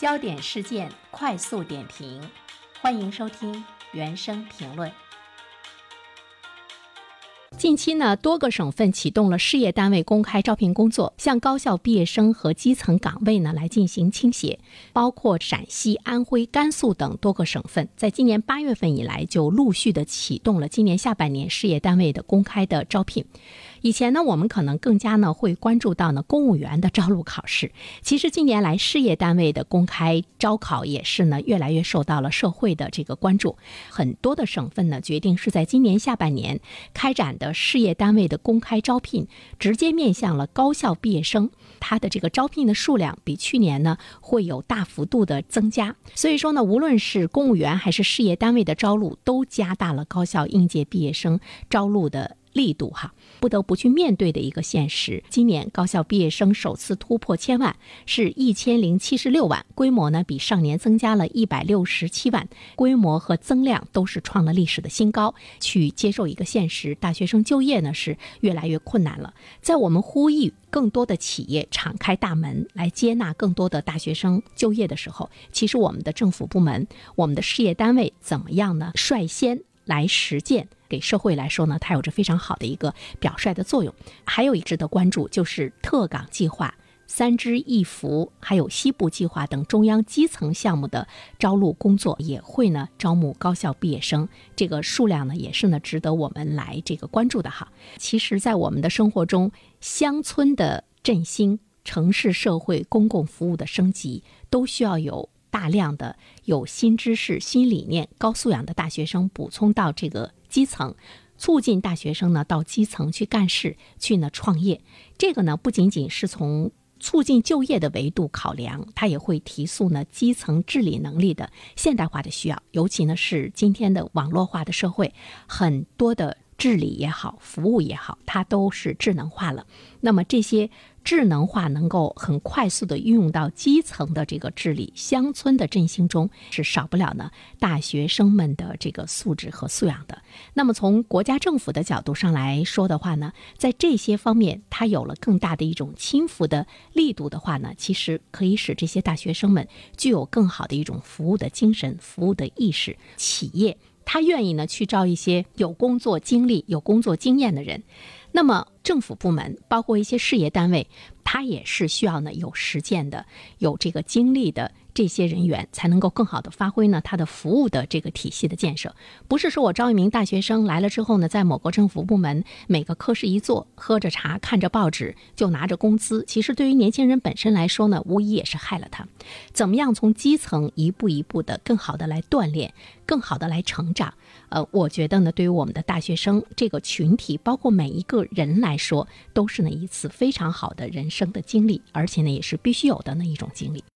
焦点事件快速点评，欢迎收听原声评论。近期呢，多个省份启动了事业单位公开招聘工作，向高校毕业生和基层岗位呢来进行倾斜。包括陕西、安徽、甘肃等多个省份，在今年八月份以来就陆续的启动了今年下半年事业单位的公开的招聘。以前呢，我们可能更加呢会关注到呢公务员的招录考试。其实近年来，事业单位的公开招考也是呢越来越受到了社会的这个关注。很多的省份呢决定是在今年下半年开展的事业单位的公开招聘，直接面向了高校毕业生，它的这个招聘的数量比去年呢会有大幅度的增加。所以说呢，无论是公务员还是事业单位的招录，都加大了高校应届毕业生招录的。力度哈，不得不去面对的一个现实。今年高校毕业生首次突破千万，是一千零七十六万，规模呢比上年增加了一百六十七万，规模和增量都是创了历史的新高。去接受一个现实，大学生就业呢是越来越困难了。在我们呼吁更多的企业敞开大门来接纳更多的大学生就业的时候，其实我们的政府部门、我们的事业单位怎么样呢？率先来实践。给社会来说呢，它有着非常好的一个表率的作用。还有一值得关注，就是特岗计划、三支一扶，还有西部计划等中央基层项目的招录工作，也会呢招募高校毕业生。这个数量呢，也是呢值得我们来这个关注的哈。其实，在我们的生活中，乡村的振兴、城市社会公共服务的升级，都需要有。大量的有新知识、新理念、高素养的大学生补充到这个基层，促进大学生呢到基层去干事、去呢创业。这个呢不仅仅是从促进就业的维度考量，它也会提速呢基层治理能力的现代化的需要。尤其呢是今天的网络化的社会，很多的。治理也好，服务也好，它都是智能化了。那么这些智能化能够很快速的运用到基层的这个治理、乡村的振兴中，是少不了呢大学生们的这个素质和素养的。那么从国家政府的角度上来说的话呢，在这些方面，它有了更大的一种轻扶的力度的话呢，其实可以使这些大学生们具有更好的一种服务的精神、服务的意识，企业。他愿意呢去招一些有工作经历、有工作经验的人，那么政府部门包括一些事业单位，他也是需要呢有实践的、有这个经历的。这些人员才能够更好的发挥呢他的服务的这个体系的建设，不是说我招一名大学生来了之后呢，在某个政府部门每个科室一坐，喝着茶看着报纸就拿着工资。其实对于年轻人本身来说呢，无疑也是害了他。怎么样从基层一步一步的更好的来锻炼，更好的来成长？呃，我觉得呢，对于我们的大学生这个群体，包括每一个人来说，都是那一次非常好的人生的经历，而且呢也是必须有的那一种经历。